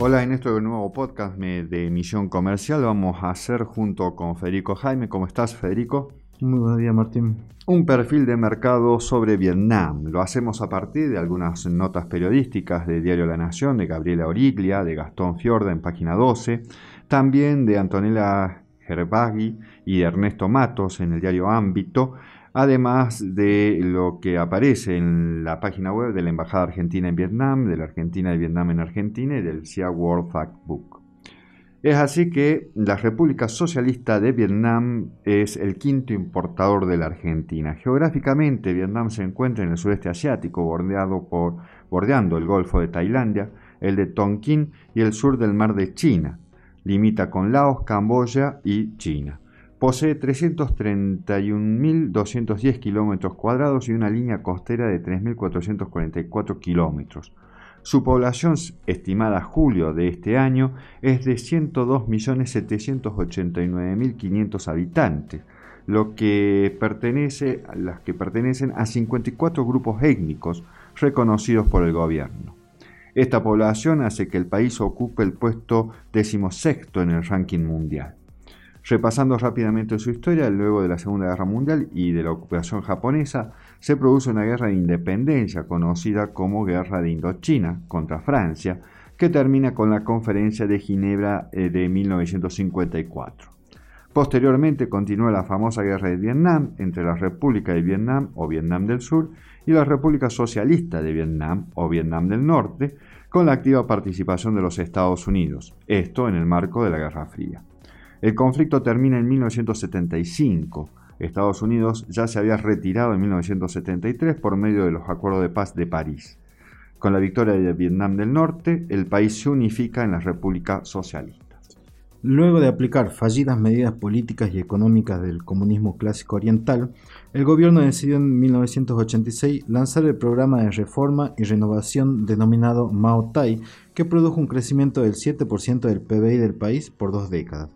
Hola, en este nuevo podcast de Misión Comercial vamos a hacer junto con Federico Jaime. ¿Cómo estás, Federico? Muy buen día, Martín. Un perfil de mercado sobre Vietnam. Lo hacemos a partir de algunas notas periodísticas de Diario La Nación, de Gabriela Origlia, de Gastón Fiorda en página 12, también de Antonella Gerbaghi y Ernesto Matos en el diario Ámbito, además de lo que aparece en la página web de la Embajada Argentina en Vietnam, de la Argentina de Vietnam en Argentina y del CIA World Factbook. Es así que la República Socialista de Vietnam es el quinto importador de la Argentina. Geográficamente, Vietnam se encuentra en el sudeste asiático, bordeado por, bordeando el Golfo de Tailandia, el de Tonkin y el sur del Mar de China. Limita con Laos, Camboya y China. Posee 331.210 kilómetros cuadrados y una línea costera de 3.444 kilómetros. Su población estimada a julio de este año es de 102.789.500 habitantes, lo que pertenece, las que pertenecen a 54 grupos étnicos reconocidos por el gobierno. Esta población hace que el país ocupe el puesto decimosexto en el ranking mundial. Repasando rápidamente su historia, luego de la Segunda Guerra Mundial y de la ocupación japonesa, se produce una guerra de independencia conocida como Guerra de Indochina contra Francia, que termina con la Conferencia de Ginebra eh, de 1954. Posteriormente continúa la famosa Guerra de Vietnam entre la República de Vietnam o Vietnam del Sur y la República Socialista de Vietnam o Vietnam del Norte, con la activa participación de los Estados Unidos, esto en el marco de la Guerra Fría. El conflicto termina en 1975. Estados Unidos ya se había retirado en 1973 por medio de los acuerdos de paz de París. Con la victoria de Vietnam del Norte, el país se unifica en la República Socialista. Luego de aplicar fallidas medidas políticas y económicas del comunismo clásico oriental, el gobierno decidió en 1986 lanzar el programa de reforma y renovación denominado Mao Tai, que produjo un crecimiento del 7% del PBI del país por dos décadas.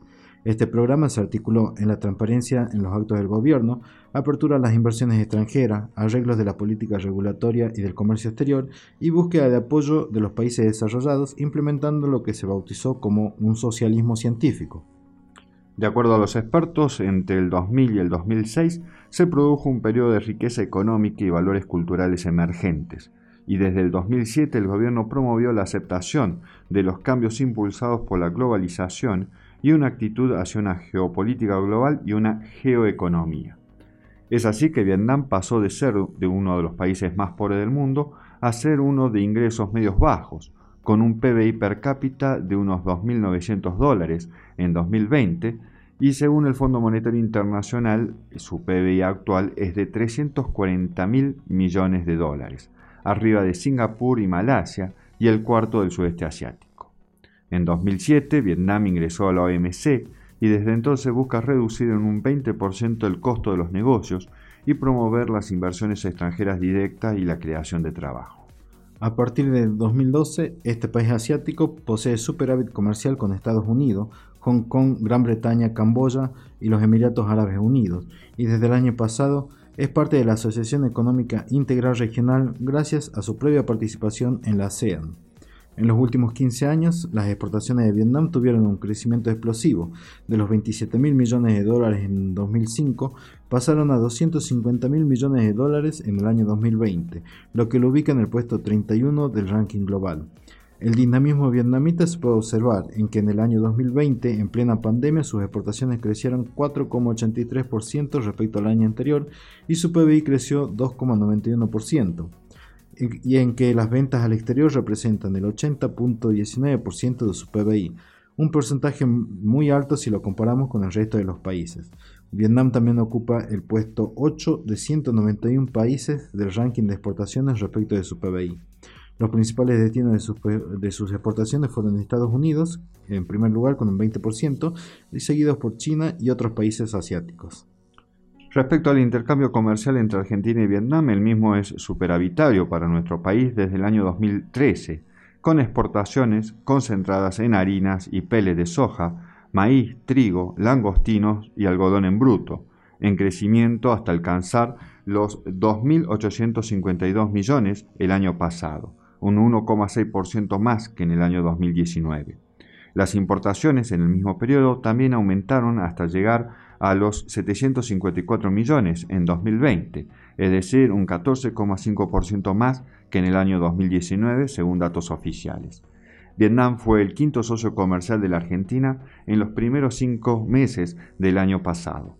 Este programa se articuló en la transparencia en los actos del gobierno, apertura a las inversiones extranjeras, arreglos de la política regulatoria y del comercio exterior y búsqueda de apoyo de los países desarrollados, implementando lo que se bautizó como un socialismo científico. De acuerdo a los expertos, entre el 2000 y el 2006 se produjo un periodo de riqueza económica y valores culturales emergentes, y desde el 2007 el gobierno promovió la aceptación de los cambios impulsados por la globalización y una actitud hacia una geopolítica global y una geoeconomía. Es así que Vietnam pasó de ser de uno de los países más pobres del mundo a ser uno de ingresos medios bajos, con un PBI per cápita de unos 2.900 dólares en 2020 y según el Fondo Monetario Internacional su PBI actual es de 340.000 millones de dólares, arriba de Singapur y Malasia y el cuarto del sudeste asiático. En 2007, Vietnam ingresó a la OMC y desde entonces busca reducir en un 20% el costo de los negocios y promover las inversiones extranjeras directas y la creación de trabajo. A partir de 2012, este país asiático posee superávit comercial con Estados Unidos, Hong Kong, Gran Bretaña, Camboya y los Emiratos Árabes Unidos, y desde el año pasado es parte de la Asociación Económica Integral Regional gracias a su previa participación en la ASEAN. En los últimos 15 años, las exportaciones de Vietnam tuvieron un crecimiento explosivo. De los 27 mil millones de dólares en 2005, pasaron a 250 mil millones de dólares en el año 2020, lo que lo ubica en el puesto 31 del ranking global. El dinamismo vietnamita se puede observar en que en el año 2020, en plena pandemia, sus exportaciones crecieron 4,83% respecto al año anterior y su PBI creció 2,91% y en que las ventas al exterior representan el 80.19% de su PBI, un porcentaje muy alto si lo comparamos con el resto de los países. Vietnam también ocupa el puesto 8 de 191 países del ranking de exportaciones respecto de su PBI. Los principales destinos de sus, de sus, exportaciones fueron Estados Unidos, en primer lugar con un 20%, y seguidos por China y otros países asiáticos. Respecto al intercambio comercial entre Argentina y Vietnam, el mismo es superavitario para nuestro país desde el año 2013, con exportaciones concentradas en harinas y peles de soja, maíz, trigo, langostinos y algodón en bruto, en crecimiento hasta alcanzar los 2.852 millones el año pasado, un 1,6% más que en el año 2019. Las importaciones en el mismo periodo también aumentaron hasta llegar a los 754 millones en 2020, es decir, un 14,5% más que en el año 2019, según datos oficiales. Vietnam fue el quinto socio comercial de la Argentina en los primeros cinco meses del año pasado.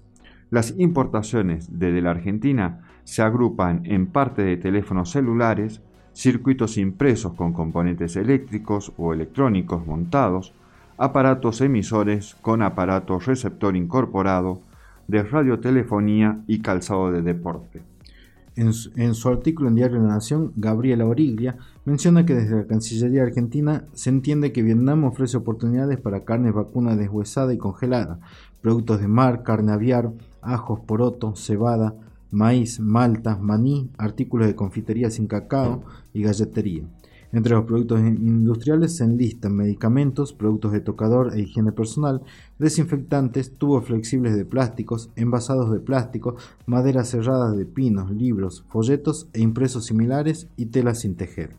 Las importaciones desde la Argentina se agrupan en parte de teléfonos celulares, circuitos impresos con componentes eléctricos o electrónicos montados, aparatos emisores con aparato receptor incorporado, de radiotelefonía y calzado de deporte. En su, artículo en Diario de la Nación, Gabriela Origlia menciona que desde la Cancillería Argentina se entiende que Vietnam ofrece oportunidades para carne vacuna deshuesada y congelada, productos de mar, carne aviar, ajos, poroto, cebada, maíz, malta, maní, artículos de confitería sin cacao y galletería. Entre los productos industriales se enlistan medicamentos, productos de tocador e higiene personal, desinfectantes, tubos flexibles de plásticos, envasados de plástico, maderas cerradas de pinos, libros, folletos e impresos similares y telas sin tejer.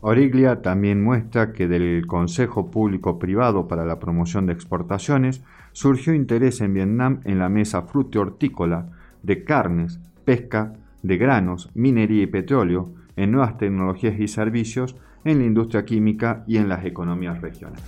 Origlia también muestra que del Consejo Público Privado para la Promoción de Exportaciones surgió interés en Vietnam en la mesa frutihortícola de carnes, pesca, de granos, minería y petróleo, en nuevas tecnologías y servicios, en la industria química y en las economías regionales.